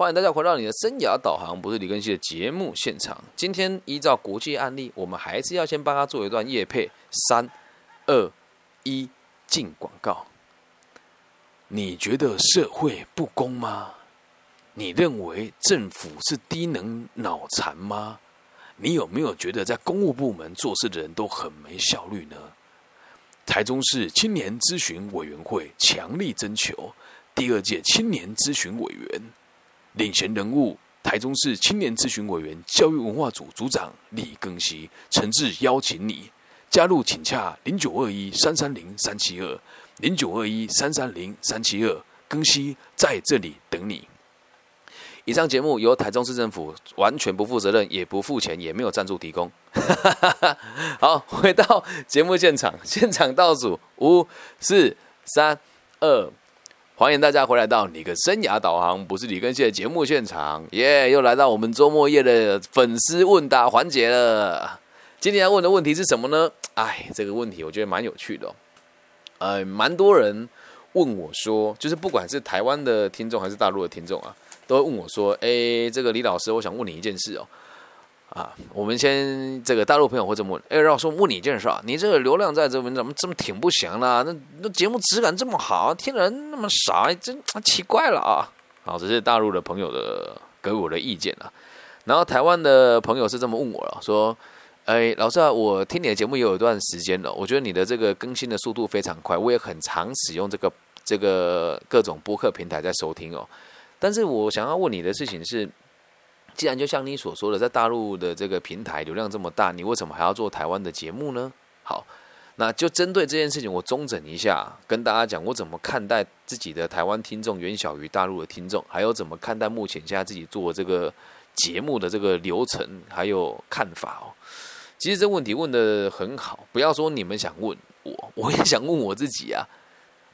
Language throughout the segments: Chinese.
欢迎大家回到你的生涯导航，不是李根熙的节目现场。今天依照国际案例，我们还是要先帮他做一段夜配。三、二、一，进广告。你觉得社会不公吗？你认为政府是低能脑残吗？你有没有觉得在公务部门做事的人都很没效率呢？台中市青年咨询委员会强力征求第二届青年咨询委员，领衔人物台中市青年咨询委员教育文化组组长李庚希，诚挚邀请你加入，请洽零九二一三三零三七二零九二一三三零三七二，庚希在这里等你。以上节目由台中市政府完全不负责任，也不付钱，也没有赞助提供。好，回到节目现场，现场倒数五、四、三、二，欢迎大家回来到你的生涯导航，不是李根熙的节目现场，耶！又来到我们周末夜的粉丝问答环节了。今天要问的问题是什么呢？哎，这个问题我觉得蛮有趣的，呃，蛮多人问我说，就是不管是台湾的听众还是大陆的听众啊。都会问我说：“哎，这个李老师，我想问你一件事哦。啊，我们先这个大陆朋友会这么问：哎，老师问你一件事啊，你这个流量在这边怎么这么挺不行呢？那那节目质感这么好，听的人那么少，真奇怪了啊！好，这是大陆的朋友的给我的意见啊。然后台湾的朋友是这么问我了，说：哎，老师啊，我听你的节目也有一段时间了，我觉得你的这个更新的速度非常快，我也很常使用这个这个各种播客平台在收听哦。”但是我想要问你的事情是，既然就像你所说的，在大陆的这个平台流量这么大，你为什么还要做台湾的节目呢？好，那就针对这件事情，我中整一下，跟大家讲我怎么看待自己的台湾听众远小于大陆的听众，还有怎么看待目前现在自己做这个节目的这个流程还有看法哦。其实这问题问的很好，不要说你们想问我，我也想问我自己啊。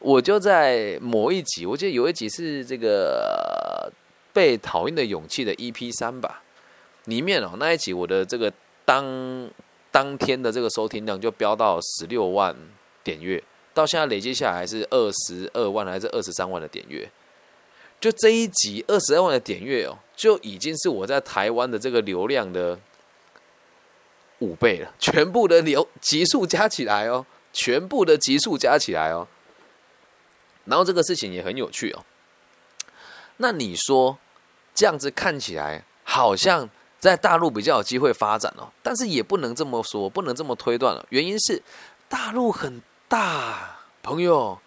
我就在某一集，我记得有一集是这个被讨厌的勇气的 EP 三吧，里面哦那一集我的这个当当天的这个收听量就飙到十六万点阅，到现在累计下来是二十二万还是二十三万的点阅，就这一集二十二万的点阅哦，就已经是我在台湾的这个流量的五倍了，全部的流集数加起来哦，全部的集数加起来哦。然后这个事情也很有趣哦。那你说这样子看起来好像在大陆比较有机会发展哦，但是也不能这么说，不能这么推断了。原因是大陆很大，朋友，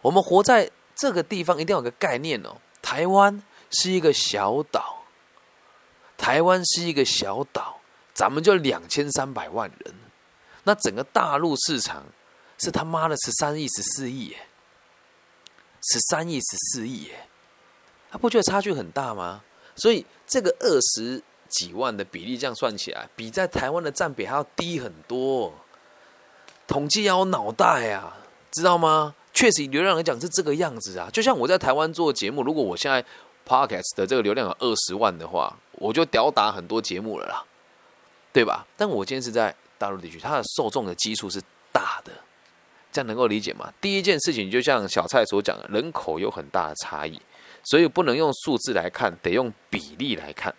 我们活在这个地方一定要有个概念哦。台湾是一个小岛，台湾是一个小岛，咱们就两千三百万人，那整个大陆市场是他妈的十三亿、十四亿耶。十三亿、十四亿，耶，他不觉得差距很大吗？所以这个二十几万的比例，这样算起来，比在台湾的占比还要低很多。统计要有脑袋啊，知道吗？确实，流量来讲是这个样子啊。就像我在台湾做节目，如果我现在 podcast 的这个流量有二十万的话，我就吊打很多节目了啦，对吧？但我今天是在大陆地区，它的受众的基数是大的。这样能够理解吗？第一件事情就像小蔡所讲的，人口有很大的差异，所以不能用数字来看，得用比例来看。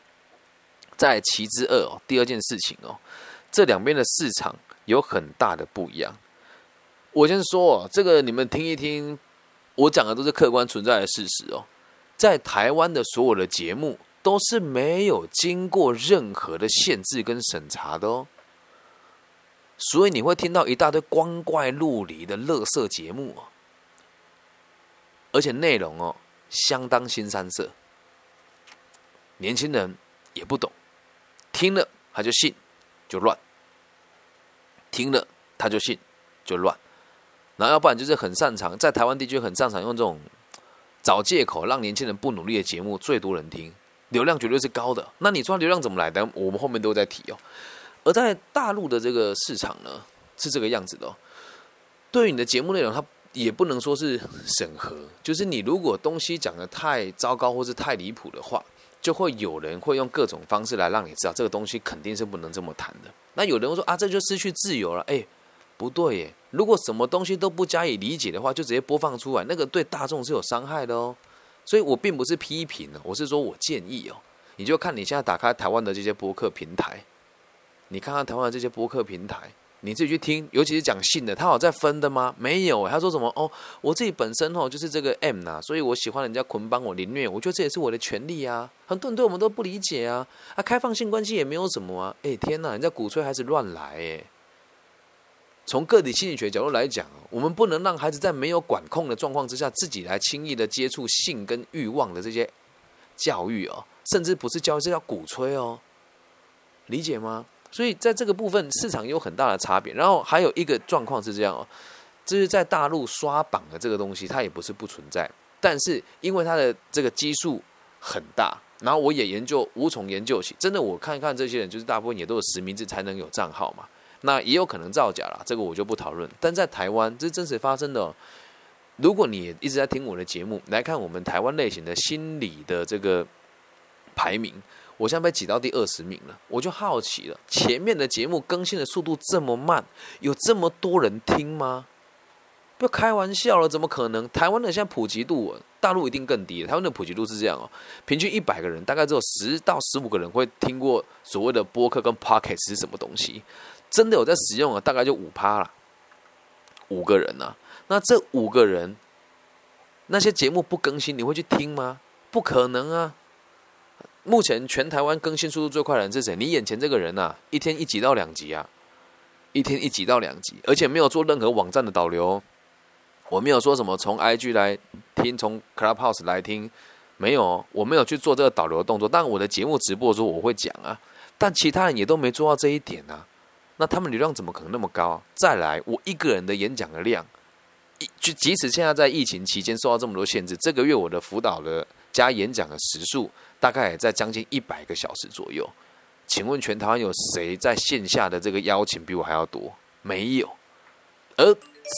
在其之二哦，第二件事情哦，这两边的市场有很大的不一样。我先说哦，这个你们听一听，我讲的都是客观存在的事实哦。在台湾的所有的节目都是没有经过任何的限制跟审查的哦。所以你会听到一大堆光怪陆离的乐色节目哦，而且内容哦相当新三色，年轻人也不懂，听了他就信就乱，听了他就信就乱，然后要不然就是很擅长在台湾地区很擅长用这种找借口让年轻人不努力的节目最多人听，流量绝对是高的。那你说流量怎么来的？我们后面都在提哦。而在大陆的这个市场呢，是这个样子的。对于你的节目内容，它也不能说是审核，就是你如果东西讲的太糟糕或是太离谱的话，就会有人会用各种方式来让你知道这个东西肯定是不能这么谈的。那有人会说啊，这就失去自由了。哎，不对耶！如果什么东西都不加以理解的话，就直接播放出来，那个对大众是有伤害的哦。所以我并不是批评哦，我是说我建议哦，你就看你现在打开台湾的这些播客平台，你看看台湾的这些播客平台。你自己去听，尤其是讲性的，他好在分的吗？没有，他说什么？哦，我自己本身哦就是这个 M 呐，所以我喜欢人家捆绑我凌虐，我觉得这也是我的权利啊。很多人对我们都不理解啊，啊，开放性关系也没有什么啊。哎，天哪，人家鼓吹孩子乱来哎。从个体心理学角度来讲，我们不能让孩子在没有管控的状况之下，自己来轻易的接触性跟欲望的这些教育哦，甚至不是教育，是要鼓吹哦，理解吗？所以在这个部分，市场有很大的差别。然后还有一个状况是这样哦，就是在大陆刷榜的这个东西，它也不是不存在，但是因为它的这个基数很大，然后我也研究无从研究起。真的，我看看这些人，就是大部分也都有实名制才能有账号嘛。那也有可能造假了，这个我就不讨论。但在台湾，这是真实发生的。如果你一直在听我的节目，来看我们台湾类型的心理的这个排名。我现在被挤到第二十名了，我就好奇了，前面的节目更新的速度这么慢，有这么多人听吗？不要开玩笑了，怎么可能？台湾的现在普及度，大陆一定更低。台湾的普及度是这样哦，平均一百个人，大概只有十到十五个人会听过所谓的播客跟 pocket 是什么东西，真的有在使用啊，大概就五趴了，五个人啊。那这五个人，那些节目不更新，你会去听吗？不可能啊。目前全台湾更新速度最快的人是谁？你眼前这个人呐，一天一集到两集啊，一天一集到两集，而且没有做任何网站的导流。我没有说什么从 IG 来听，从 Clubhouse 来听，没有，我没有去做这个导流的动作。但我的节目直播的时候我会讲啊，但其他人也都没做到这一点啊。那他们流量怎么可能那么高？再来，我一个人的演讲的量，一就即使现在在疫情期间受到这么多限制，这个月我的辅导的加演讲的时数。大概也在将近一百个小时左右，请问全台湾有谁在线下的这个邀请比我还要多？没有。而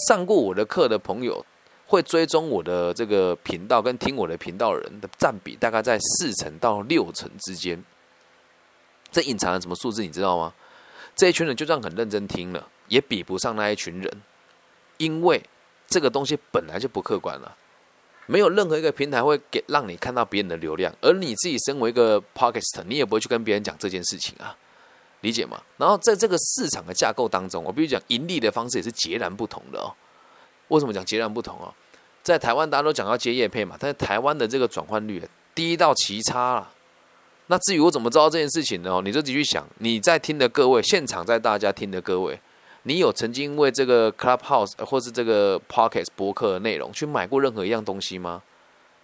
上过我的课的朋友，会追踪我的这个频道跟听我的频道人的占比，大概在四成到六成之间。这隐藏了什么数字？你知道吗？这一群人就算很认真听了，也比不上那一群人，因为这个东西本来就不客观了。没有任何一个平台会给让你看到别人的流量，而你自己身为一个 podcast，你也不会去跟别人讲这件事情啊，理解吗？然后在这个市场的架构当中，我必须讲盈利的方式也是截然不同的哦。为什么讲截然不同哦？在台湾大家都讲要接业配嘛，但是台湾的这个转换率低到奇差了。那至于我怎么知道这件事情呢？你就继续想，你在听的各位，现场在大家听的各位。你有曾经为这个 Clubhouse 或是这个 Pocket 博客的内容去买过任何一样东西吗？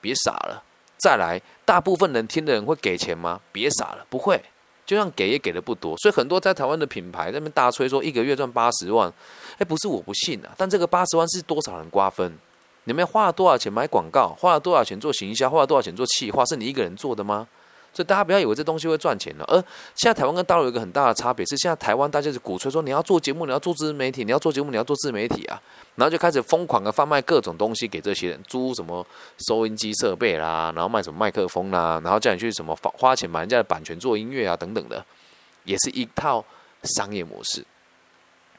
别傻了！再来，大部分人听的人会给钱吗？别傻了，不会。就算给也给的不多，所以很多在台湾的品牌那边大吹说一个月赚八十万，哎，不是我不信啊，但这个八十万是多少人瓜分？你们花了多少钱买广告？花了多少钱做行销？花了多少钱做企划？是你一个人做的吗？所以大家不要以为这东西会赚钱了。而现在台湾跟大陆有一个很大的差别是，现在台湾大家是鼓吹说你要做节目，你要做自媒体，你要做节目，你要做自媒体啊，然后就开始疯狂的贩卖各种东西给这些人，租什么收音机设备啦，然后卖什么麦克风啦，然后叫你去什么花花钱买人家的版权做音乐啊等等的，也是一套商业模式。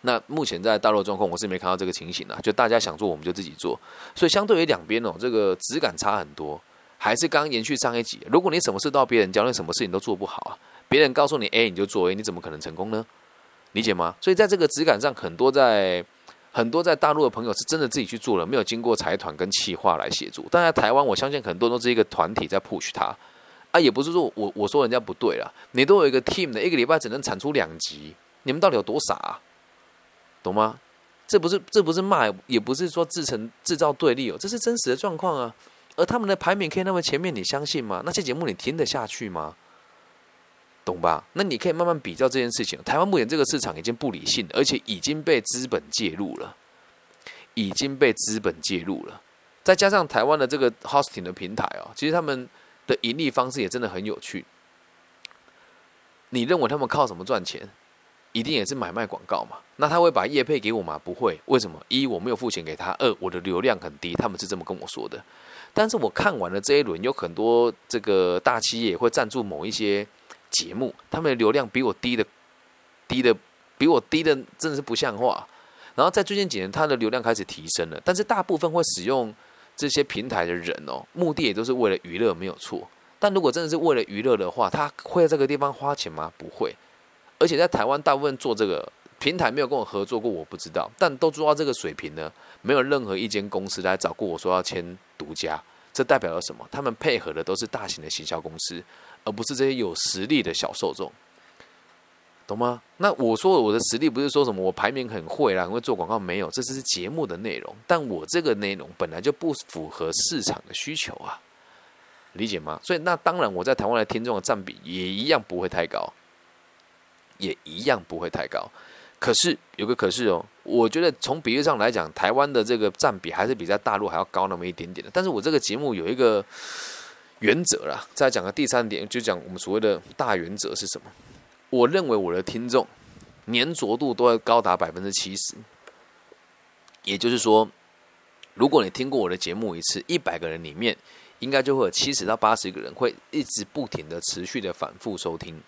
那目前在大陆状况，我是没看到这个情形啊，就大家想做我们就自己做，所以相对于两边哦，这个质感差很多。还是刚刚延续上一集，如果你什么事都别人教，你什么事情都做不好啊？别人告诉你 A，你就做 A，你怎么可能成功呢？理解吗？所以在这个质感上，很多在很多在大陆的朋友是真的自己去做了，没有经过财团跟企划来协助。但在台湾，我相信很多都是一个团体在 push 他啊，也不是说我我说人家不对了，你都有一个 team 的，一个礼拜只能产出两集，你们到底有多傻？懂吗？这不是这不是骂，也不是说制成制造对立哦，这是真实的状况啊。而他们的排名可以那么前面，你相信吗？那些节目你听得下去吗？懂吧？那你可以慢慢比较这件事情。台湾目前这个市场已经不理性，而且已经被资本介入了，已经被资本介入了。再加上台湾的这个 hosting 的平台哦，其实他们的盈利方式也真的很有趣。你认为他们靠什么赚钱？一定也是买卖广告嘛？那他会把业配给我吗？不会。为什么？一我没有付钱给他，二我的流量很低。他们是这么跟我说的。但是我看完了这一轮，有很多这个大企业会赞助某一些节目，他们的流量比我低的，低的比我低的真的是不像话。然后在最近几年，它的流量开始提升了，但是大部分会使用这些平台的人哦，目的也都是为了娱乐，没有错。但如果真的是为了娱乐的话，他会在这个地方花钱吗？不会。而且在台湾，大部分做这个平台没有跟我合作过，我不知道。但都做到这个水平呢，没有任何一间公司来找过我说要签独家。这代表了什么？他们配合的都是大型的行销公司，而不是这些有实力的小受众，懂吗？那我说我的实力不是说什么我排名很会啦，会做广告没有，这只是节目的内容。但我这个内容本来就不符合市场的需求啊，理解吗？所以那当然我在台湾的听众的占比也一样不会太高，也一样不会太高。可是有个可是哦，我觉得从比例上来讲，台湾的这个占比还是比在大陆还要高那么一点点的。但是我这个节目有一个原则啦，再讲个第三点，就讲我们所谓的大原则是什么？我认为我的听众粘着度都要高达百分之七十，也就是说，如果你听过我的节目一次，一百个人里面，应该就会有七十到八十个人会一直不停的持续的反复收听。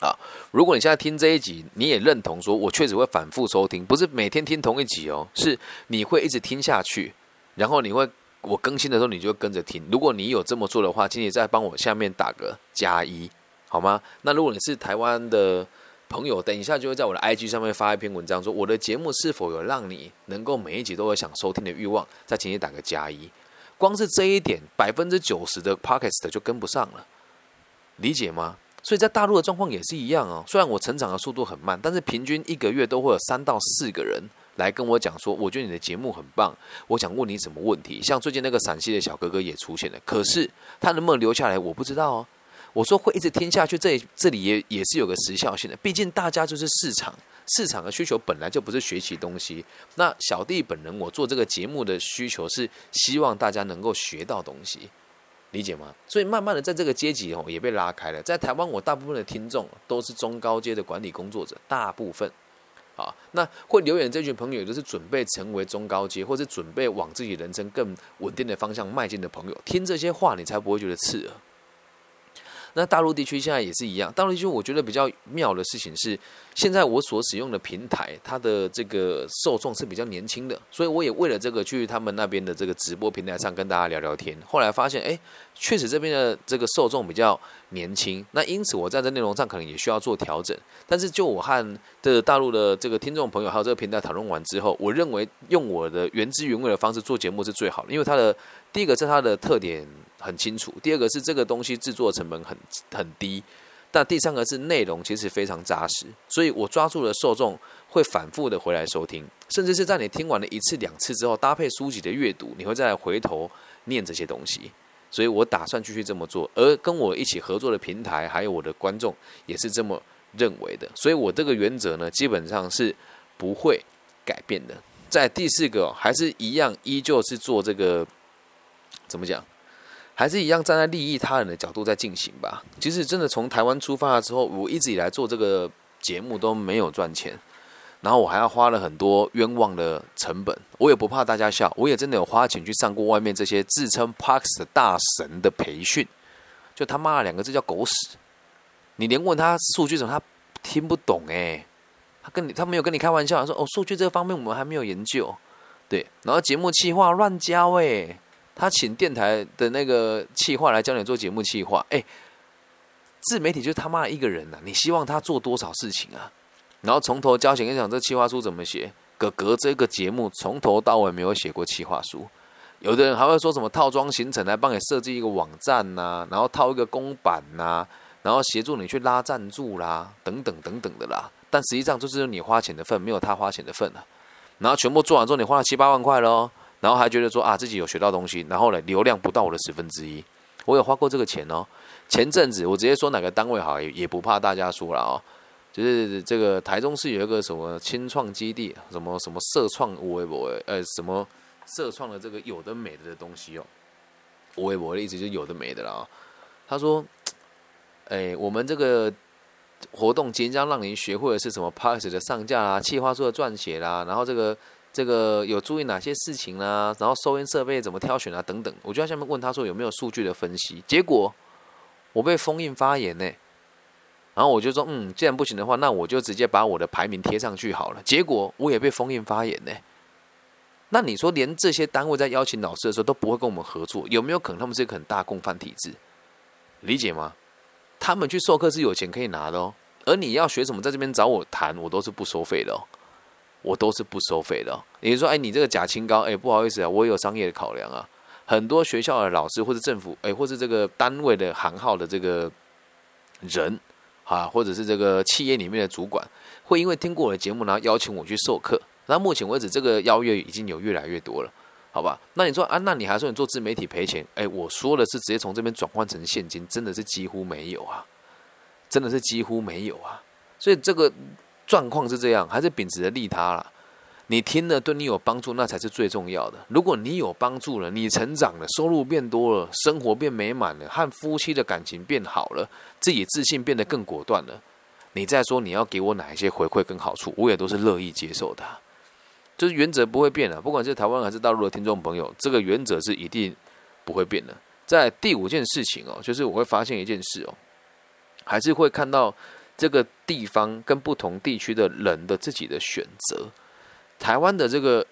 啊，如果你现在听这一集，你也认同说，我确实会反复收听，不是每天听同一集哦，是你会一直听下去，然后你会我更新的时候，你就跟着听。如果你有这么做的话，请你再帮我下面打个加一，好吗？那如果你是台湾的朋友，等一下就会在我的 IG 上面发一篇文章，说我的节目是否有让你能够每一集都有想收听的欲望，再请你打个加一。光是这一点，百分之九十的 Podcast 就跟不上了，理解吗？所以在大陆的状况也是一样哦。虽然我成长的速度很慢，但是平均一个月都会有三到四个人来跟我讲说：“我觉得你的节目很棒，我想问你什么问题。”像最近那个陕西的小哥哥也出现了，可是他能不能留下来，我不知道哦。我说会一直听下去，这这里也也是有个时效性的。毕竟大家就是市场，市场的需求本来就不是学习东西。那小弟本人我做这个节目的需求是希望大家能够学到东西。理解吗？所以慢慢的，在这个阶级哦，也被拉开了。在台湾，我大部分的听众都是中高阶的管理工作者，大部分，啊，那会留言这群朋友，都是准备成为中高阶，或者准备往自己人生更稳定的方向迈进的朋友。听这些话，你才不会觉得刺耳。那大陆地区现在也是一样。大陆地区我觉得比较妙的事情是，现在我所使用的平台，它的这个受众是比较年轻的，所以我也为了这个去他们那边的这个直播平台上跟大家聊聊天。后来发现，哎，确实这边的这个受众比较年轻。那因此我在这内容上可能也需要做调整。但是就我和的大陆的这个听众朋友还有这个平台讨论完之后，我认为用我的原汁原味的方式做节目是最好的，因为它的第一个是它的特点。很清楚。第二个是这个东西制作成本很很低，但第三个是内容其实非常扎实，所以我抓住了受众会反复的回来收听，甚至是在你听完了一次两次之后，搭配书籍的阅读，你会再回头念这些东西。所以我打算继续这么做，而跟我一起合作的平台还有我的观众也是这么认为的，所以我这个原则呢，基本上是不会改变的。在第四个还是一样，依旧是做这个怎么讲？还是一样站在利益他人的角度在进行吧。其实真的从台湾出发了之后，我一直以来做这个节目都没有赚钱，然后我还要花了很多冤枉的成本。我也不怕大家笑，我也真的有花钱去上过外面这些自称 Parks 的大神的培训，就他妈的两个字叫狗屎。你连问他数据什么，他听不懂诶，他跟你他没有跟你开玩笑，说哦数据这个方面我们还没有研究，对，然后节目企划乱教诶。他请电台的那个企划来教你做节目企划，哎，自媒体就他妈一个人呐！你希望他做多少事情啊？然后从头教起，跟你讲这企划书怎么写。哥哥这个节目从头到尾没有写过企划书，有的人还会说什么套装行程来帮你设计一个网站呐，然后套一个公版呐，然后协助你去拉赞助啦，等等等等的啦。但实际上就是你花钱的份，没有他花钱的份啊。然后全部做完之后，你花了七八万块喽。然后还觉得说啊，自己有学到东西，然后呢，流量不到我的十分之一，我有花过这个钱哦。前阵子我直接说哪个单位好，也也不怕大家说了哦。就是这个台中市有一个什么清创基地，什么什么社创微博，呃，什么社创的这个有的没的的东西哦。微博的意思就有的没的了啊。他说，哎，我们这个活动即将让您学会的是什么 p a s s 的上架啦，企划书的撰写啦，然后这个。这个有注意哪些事情呢？然后收音设备怎么挑选啊？等等，我就在下面问他说有没有数据的分析。结果我被封印发言呢，然后我就说嗯，既然不行的话，那我就直接把我的排名贴上去好了。结果我也被封印发言呢。那你说连这些单位在邀请老师的时候都不会跟我们合作，有没有可能他们是一个很大共犯体制？理解吗？他们去授课是有钱可以拿的哦，而你要学什么，在这边找我谈，我都是不收费的哦，我都是不收费的。也就说，哎，你这个假清高，哎，不好意思啊，我有商业的考量啊。很多学校的老师或者政府，哎，或者这个单位的行号的这个人啊，或者是这个企业里面的主管，会因为听过我的节目，然后邀请我去授课。那目前为止，这个邀约已经有越来越多了，好吧？那你说啊，那你还说你做自媒体赔钱？哎，我说的是直接从这边转换成现金，真的是几乎没有啊，真的是几乎没有啊。所以这个状况是这样，还是秉持着利他了。你听了对你有帮助，那才是最重要的。如果你有帮助了，你成长了，收入变多了，生活变美满了，和夫妻的感情变好了，自己自信变得更果断了，你再说你要给我哪一些回馈跟好处，我也都是乐意接受的。就是原则不会变的，不管是台湾还是大陆的听众朋友，这个原则是一定不会变的。在第五件事情哦，就是我会发现一件事哦，还是会看到这个地方跟不同地区的人的自己的选择。台湾的这个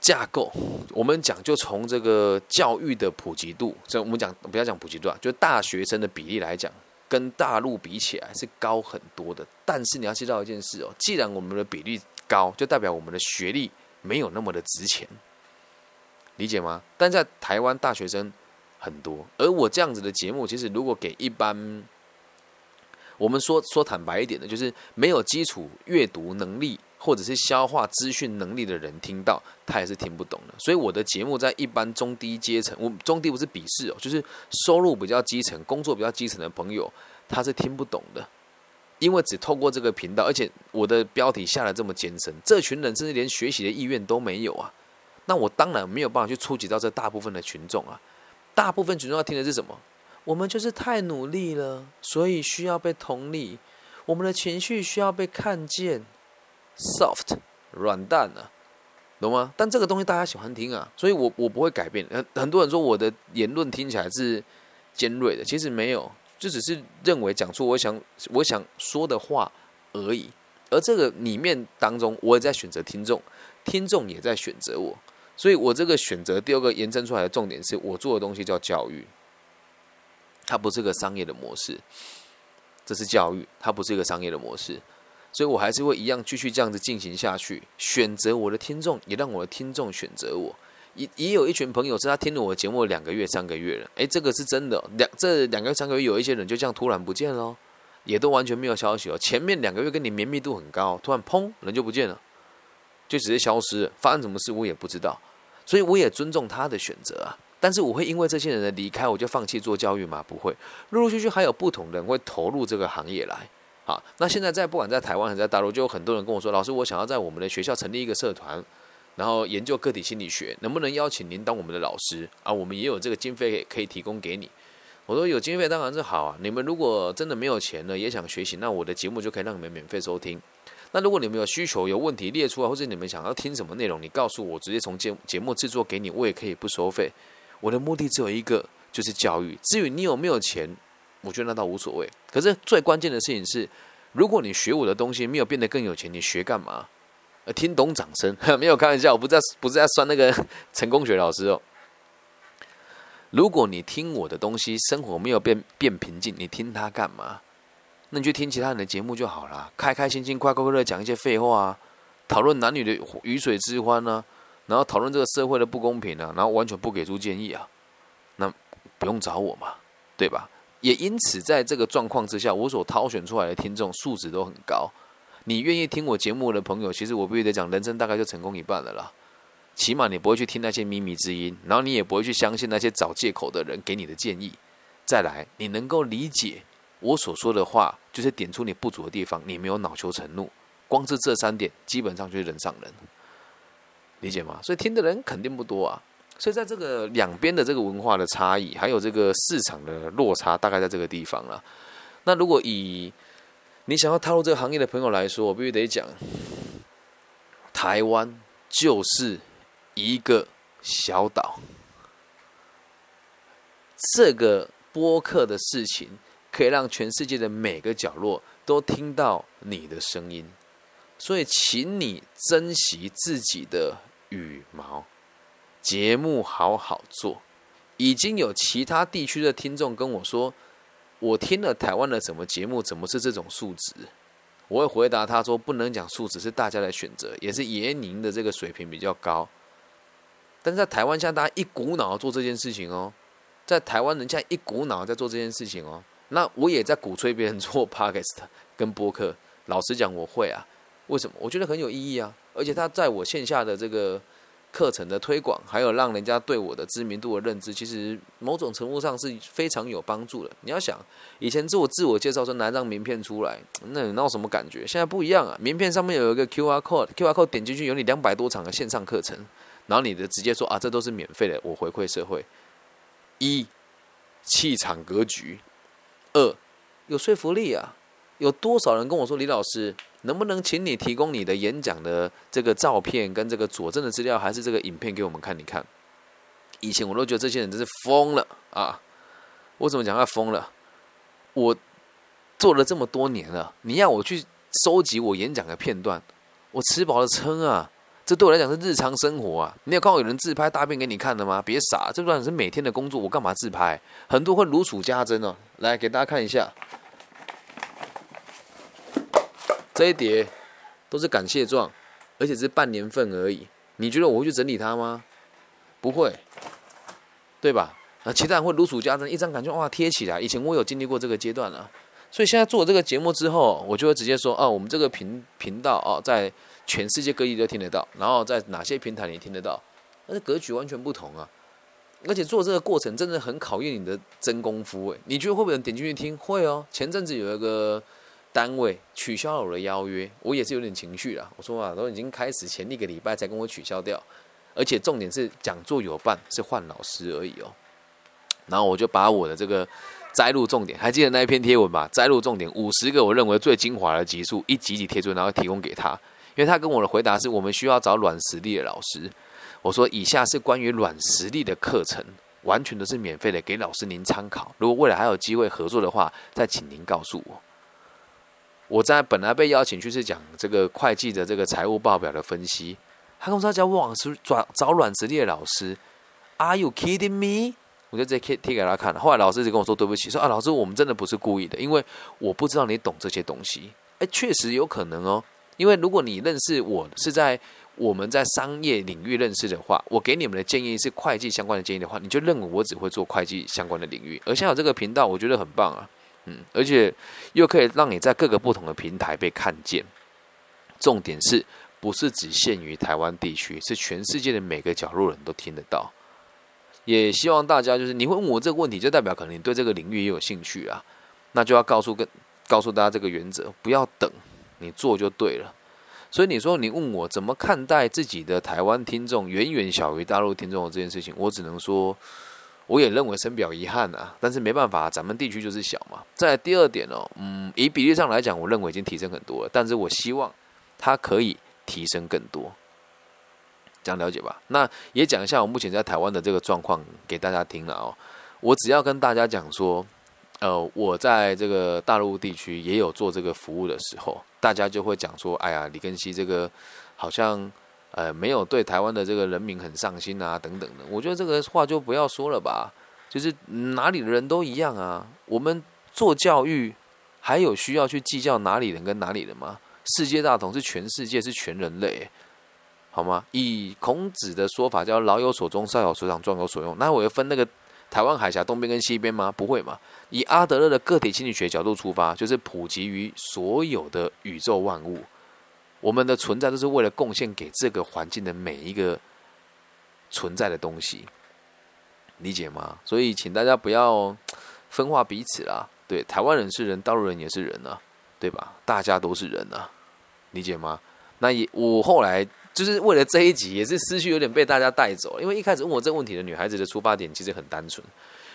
架构，我们讲就从这个教育的普及度，这我们讲不要讲普及度啊，就大学生的比例来讲，跟大陆比起来是高很多的。但是你要知道一件事哦，既然我们的比例，高就代表我们的学历没有那么的值钱，理解吗？但在台湾大学生很多，而我这样子的节目，其实如果给一般我们说说坦白一点的，就是没有基础阅读能力或者是消化资讯能力的人听到，他也是听不懂的。所以我的节目在一般中低阶层，我中低不是鄙视哦，就是收入比较基层、工作比较基层的朋友，他是听不懂的。因为只透过这个频道，而且我的标题下的这么艰深，这群人甚至连学习的意愿都没有啊！那我当然没有办法去触及到这大部分的群众啊！大部分群众要听的是什么？我们就是太努力了，所以需要被同理，我们的情绪需要被看见，soft 软蛋啊，懂吗？但这个东西大家喜欢听啊，所以我我不会改变。很很多人说我的言论听起来是尖锐的，其实没有。就只是认为讲出我想我想说的话而已，而这个里面当中，我也在选择听众，听众也在选择我，所以我这个选择第二个延伸出来的重点是我做的东西叫教育，它不是个商业的模式，这是教育，它不是一个商业的模式，所以我还是会一样继续这样子进行下去，选择我的听众，也让我的听众选择我。也也有一群朋友是他听了我的节目两个月、三个月了，哎，这个是真的。两这两个月、三个月，有一些人就这样突然不见了，也都完全没有消息哦。前面两个月跟你绵密度很高，突然砰，人就不见了，就直接消失，发生什么事我也不知道。所以我也尊重他的选择啊，但是我会因为这些人的离开，我就放弃做教育吗？不会，陆陆续续还有不同的人会投入这个行业来。好，那现在在不管在台湾还是在大陆，就有很多人跟我说，老师，我想要在我们的学校成立一个社团。然后研究个体心理学，能不能邀请您当我们的老师啊？我们也有这个经费可以提供给你。我说有经费当然是好啊。你们如果真的没有钱呢，也想学习，那我的节目就可以让你们免费收听。那如果你们有需求、有问题列出来，或者你们想要听什么内容，你告诉我，直接从节节目制作给你，我也可以不收费。我的目的只有一个，就是教育。至于你有没有钱，我觉得那倒无所谓。可是最关键的事情是，如果你学我的东西没有变得更有钱，你学干嘛？呃，听懂掌声，没有开玩笑，我不在，不是在酸那个成功学老师哦。如果你听我的东西，生活没有变变平静，你听他干嘛？那你就听其他人的节目就好了，开开心心、快快乐乐讲一些废话啊，讨论男女的鱼水之欢呢，然后讨论这个社会的不公平啊，然后完全不给出建议啊，那不用找我嘛，对吧？也因此，在这个状况之下，我所挑选出来的听众素质都很高。你愿意听我节目的朋友，其实我必须得讲，人生大概就成功一半了啦。起码你不会去听那些靡靡之音，然后你也不会去相信那些找借口的人给你的建议。再来，你能够理解我所说的话，就是点出你不足的地方，你没有恼羞成怒。光是这三点，基本上就是人上人，理解吗？所以听的人肯定不多啊。所以在这个两边的这个文化的差异，还有这个市场的落差，大概在这个地方了。那如果以你想要踏入这个行业的朋友来说，我必须得讲，台湾就是一个小岛。这个播客的事情，可以让全世界的每个角落都听到你的声音。所以，请你珍惜自己的羽毛，节目好好做。已经有其他地区的听众跟我说，我听了台湾的什么节目，怎么是这种素质？我会回答他说，不能讲素质，是大家的选择，也是爷您的这个水平比较高。但是在台湾，现在大家一股脑做这件事情哦，在台湾人家一股脑在做这件事情哦。那我也在鼓吹别人做 podcast 跟播客。老实讲，我会啊。为什么？我觉得很有意义啊。而且他在我线下的这个课程的推广，还有让人家对我的知名度的认知，其实某种程度上是非常有帮助的。你要想，以前做自我介绍说拿张名片出来，那你闹什么感觉？现在不一样啊。名片上面有一个 QR code，QR code 点进去有你两百多场的线上课程。然后你的直接说啊，这都是免费的，我回馈社会。一，气场格局；二，有说服力啊。有多少人跟我说，李老师，能不能请你提供你的演讲的这个照片跟这个佐证的资料，还是这个影片给我们看？你看，以前我都觉得这些人真是疯了啊！我怎么讲他疯了？我做了这么多年了，你要我去收集我演讲的片段，我吃饱了撑啊！这对我来讲是日常生活啊！你有看过有人自拍大便给你看的吗？别傻，这段是每天的工作，我干嘛自拍？很多会如数家珍哦。来给大家看一下，这一叠都是感谢状，而且是半年份而已。你觉得我会去整理它吗？不会，对吧？啊，其他人会如数家珍，一张感觉哇贴起来。以前我有经历过这个阶段啊，所以现在做这个节目之后，我就会直接说啊，我们这个频频道哦，在。全世界各地都听得到，然后在哪些平台你听得到？那格局完全不同啊！而且做这个过程真的很考验你的真功夫诶，你觉得会不会有人点进去听？会哦。前阵子有一个单位取消了我的邀约，我也是有点情绪了。我说啊，都已经开始前一个礼拜才跟我取消掉，而且重点是讲座有办，是换老师而已哦。然后我就把我的这个摘录重点，还记得那一篇贴文吧？摘录重点五十个我认为最精华的集数，一集集贴出，然后提供给他。因为他跟我的回答是我们需要找软实力的老师，我说以下是关于软实力的课程，完全都是免费的，给老师您参考。如果未来还有机会合作的话，再请您告诉我。我在本来被邀请去是讲这个会计的这个财务报表的分析，他跟我说叫网师找找软实力的老师，Are you kidding me？我就直接贴贴给他看了。后来老师就跟我说对不起，说啊老师我们真的不是故意的，因为我不知道你懂这些东西。哎，确实有可能哦。因为如果你认识我是在我们在商业领域认识的话，我给你们的建议是会计相关的建议的话，你就认为我只会做会计相关的领域。而像有这个频道，我觉得很棒啊，嗯，而且又可以让你在各个不同的平台被看见。重点是不是只限于台湾地区，是全世界的每个角落人都听得到。也希望大家就是你会问我这个问题，就代表可能你对这个领域也有兴趣啊，那就要告诉跟告诉大家这个原则，不要等。你做就对了，所以你说你问我怎么看待自己的台湾听众远远小于大陆听众的这件事情，我只能说，我也认为深表遗憾啊。但是没办法，咱们地区就是小嘛。在第二点哦，嗯，以比例上来讲，我认为已经提升很多了，但是我希望它可以提升更多，这样了解吧？那也讲一下我目前在台湾的这个状况给大家听了哦。我只要跟大家讲说。呃，我在这个大陆地区也有做这个服务的时候，大家就会讲说：“哎呀，李根熙这个好像呃没有对台湾的这个人民很上心啊，等等的。”我觉得这个话就不要说了吧，就是哪里的人都一样啊。我们做教育还有需要去计较哪里人跟哪里人吗？世界大同是全世界，是全人类，好吗？以孔子的说法叫“老有所终，少有所长，壮有所用”，那我要分那个。台湾海峡东边跟西边吗？不会嘛。以阿德勒的个体心理学角度出发，就是普及于所有的宇宙万物。我们的存在都是为了贡献给这个环境的每一个存在的东西，理解吗？所以，请大家不要分化彼此啦。对，台湾人是人，大陆人也是人啊，对吧？大家都是人啊，理解吗？那也，我后来。就是为了这一集，也是思绪有点被大家带走。因为一开始问我这个问题的女孩子的出发点其实很单纯，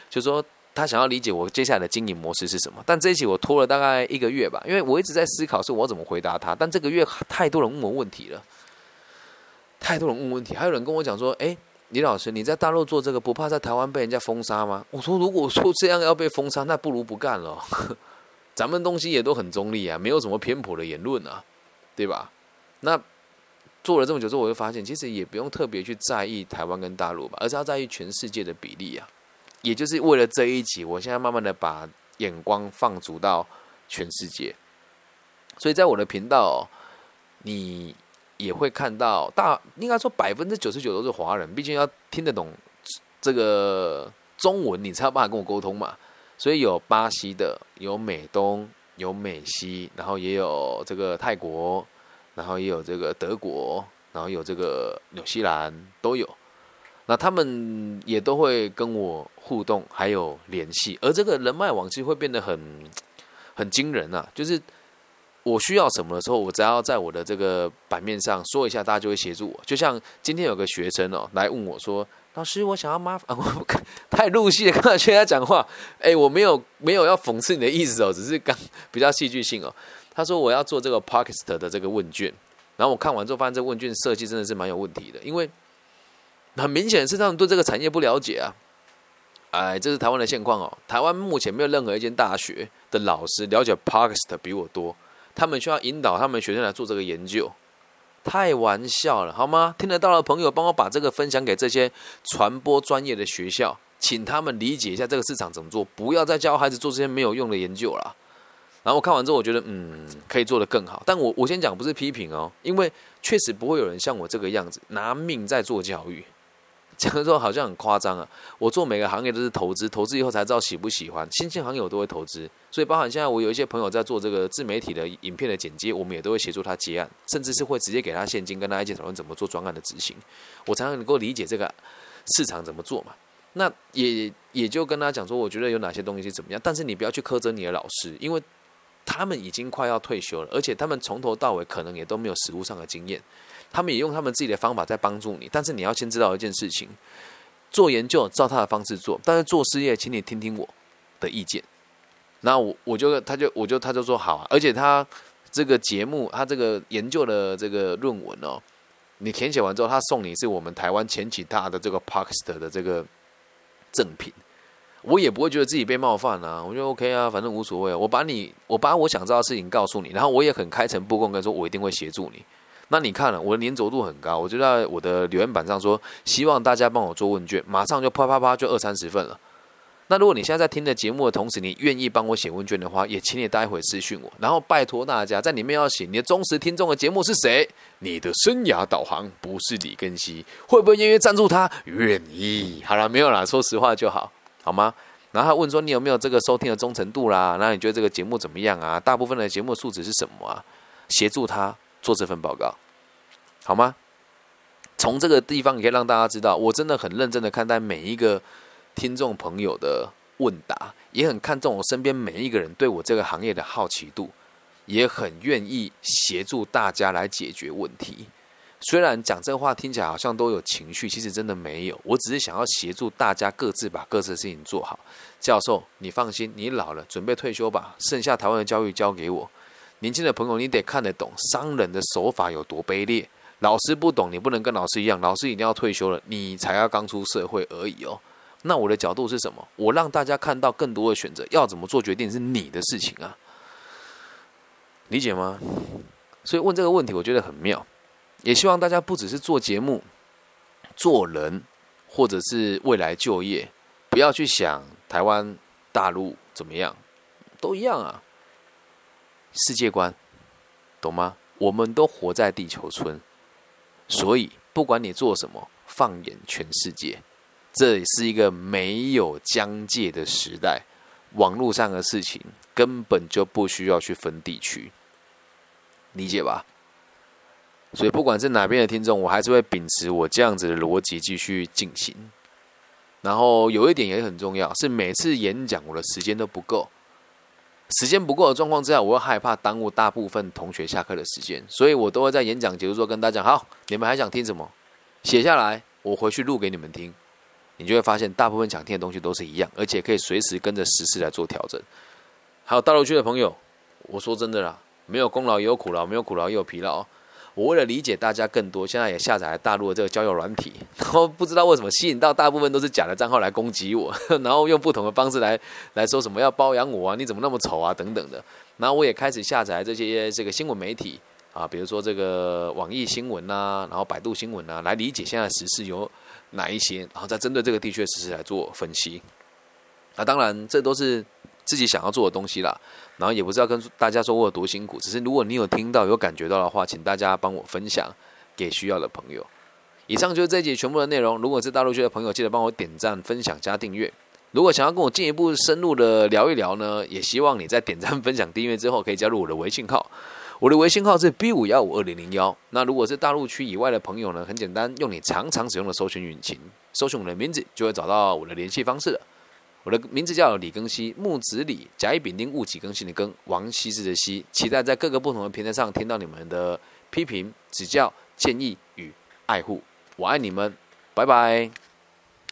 就说他想要理解我接下来的经营模式是什么。但这一期我拖了大概一个月吧，因为我一直在思考是我怎么回答他。但这个月太多人问我问题了，太多人问问题，还有人跟我讲说：“哎，李老师，你在大陆做这个不怕在台湾被人家封杀吗？”我说：“如果说这样要被封杀，那不如不干了。咱们东西也都很中立啊，没有什么偏颇的言论啊，对吧？”那。做了这么久之后，我就发现，其实也不用特别去在意台湾跟大陆吧，而是要在意全世界的比例啊。也就是为了这一集，我现在慢慢的把眼光放逐到全世界。所以在我的频道，你也会看到大，应该说百分之九十九都是华人，毕竟要听得懂这个中文，你才有办法跟我沟通嘛。所以有巴西的，有美东，有美西，然后也有这个泰国，然后也有这个德国，然后有这个纽西兰都有。那他们也都会跟我互动，还有联系，而这个人脉网其实会变得很很惊人啊！就是我需要什么的时候，我只要在我的这个版面上说一下，大家就会协助我。就像今天有个学生哦来问我说。老师，我想要麻烦，我太入戏了。刚才学他讲话，哎，我没有没有要讽刺你的意思哦，只是刚比较戏剧性哦。他说我要做这个 p a k i s t 的这个问卷，然后我看完之后发现这问卷设计真的是蛮有问题的，因为很明显是他们对这个产业不了解啊。哎，这是台湾的现况哦。台湾目前没有任何一间大学的老师了解 pakista 比我多，他们需要引导他们学生来做这个研究。太玩笑了，好吗？听得到的朋友，帮我把这个分享给这些传播专业的学校，请他们理解一下这个市场怎么做，不要再教孩子做这些没有用的研究了。然后我看完之后，我觉得嗯，可以做得更好。但我我先讲不是批评哦，因为确实不会有人像我这个样子拿命在做教育。讲的时候好像很夸张啊！我做每个行业都是投资，投资以后才知道喜不喜欢。新兴行业我都会投资，所以包含现在我有一些朋友在做这个自媒体的影片的剪接，我们也都会协助他接案，甚至是会直接给他现金，跟他一起讨论怎么做专案的执行。我才能够理解这个市场怎么做嘛。那也也就跟他讲说，我觉得有哪些东西怎么样，但是你不要去苛责你的老师，因为他们已经快要退休了，而且他们从头到尾可能也都没有实务上的经验。他们也用他们自己的方法在帮助你，但是你要先知道一件事情：做研究照他的方式做，但是做事业，请你听听我的意见。那我我就他就我就他就说好啊，而且他这个节目他这个研究的这个论文哦，你填写完之后，他送你是我们台湾前几大的这个 p a k s t 的这个赠品，我也不会觉得自己被冒犯啊，我觉得 OK 啊，反正无所谓。我把你我把我想知道的事情告诉你，然后我也很开诚布公跟说，我一定会协助你。那你看了，我的粘着度很高，我就在我的留言板上说，希望大家帮我做问卷，马上就啪啪啪就二三十份了。那如果你现在在听的节目的同时，你愿意帮我写问卷的话，也请你待会私讯我，然后拜托大家在里面要写你的忠实听众的节目是谁，你的生涯导航不是李根熙，会不会愿意赞助他？愿意。好了，没有啦，说实话就好，好吗？然后他问说你有没有这个收听的忠诚度啦？那你觉得这个节目怎么样啊？大部分的节目素质是什么啊？协助他。做这份报告，好吗？从这个地方，也可以让大家知道，我真的很认真的看待每一个听众朋友的问答，也很看重我身边每一个人对我这个行业的好奇度，也很愿意协助大家来解决问题。虽然讲这话听起来好像都有情绪，其实真的没有。我只是想要协助大家各自把各自的事情做好。教授，你放心，你老了准备退休吧，剩下台湾的教育交给我。年轻的朋友，你得看得懂商人的手法有多卑劣。老师不懂，你不能跟老师一样。老师一定要退休了，你才要刚出社会而已哦。那我的角度是什么？我让大家看到更多的选择，要怎么做决定是你的事情啊，理解吗？所以问这个问题，我觉得很妙。也希望大家不只是做节目、做人，或者是未来就业，不要去想台湾、大陆怎么样，都一样啊。世界观，懂吗？我们都活在地球村，所以不管你做什么，放眼全世界，这是一个没有疆界的时代。网络上的事情根本就不需要去分地区，理解吧？所以不管是哪边的听众，我还是会秉持我这样子的逻辑继续进行。然后有一点也很重要，是每次演讲我的时间都不够。时间不够的状况之下，我会害怕耽误大部分同学下课的时间，所以我都会在演讲结束之后跟大家讲：好，你们还想听什么？写下来，我回去录给你们听。你就会发现，大部分想听的东西都是一样，而且可以随时跟着时事来做调整。还有大陆区的朋友，我说真的啦，没有功劳也有苦劳，没有苦劳也有疲劳。我为了理解大家更多，现在也下载了大陆的这个交友软体，然后不知道为什么吸引到大部分都是假的账号来攻击我，然后用不同的方式来来说什么要包养我啊，你怎么那么丑啊等等的。然后我也开始下载这些这个新闻媒体，啊，比如说这个网易新闻呐，然后百度新闻呐，来理解现在时事有哪一些，然后再针对这个地区的时事来做分析。啊，当然这都是自己想要做的东西啦，然后也不是要跟大家说我有多辛苦，只是如果你有听到有感觉到的话，请大家帮我分享给需要的朋友。以上就是这一集全部的内容。如果是大陆区的朋友，记得帮我点赞、分享、加订阅。如果想要跟我进一步深入的聊一聊呢，也希望你在点赞、分享、订阅之后，可以加入我的微信号。我的微信号是 B 五幺五二零零幺。那如果是大陆区以外的朋友呢，很简单，用你常常使用的搜寻引擎，搜寻我的名字，就会找到我的联系方式了。我的名字叫李庚希，木子李，甲乙丙丁戊己庚辛的庚，王羲之的羲。期待在各个不同的平台上听到你们的批评、指教、建议与爱护。我爱你们，拜拜。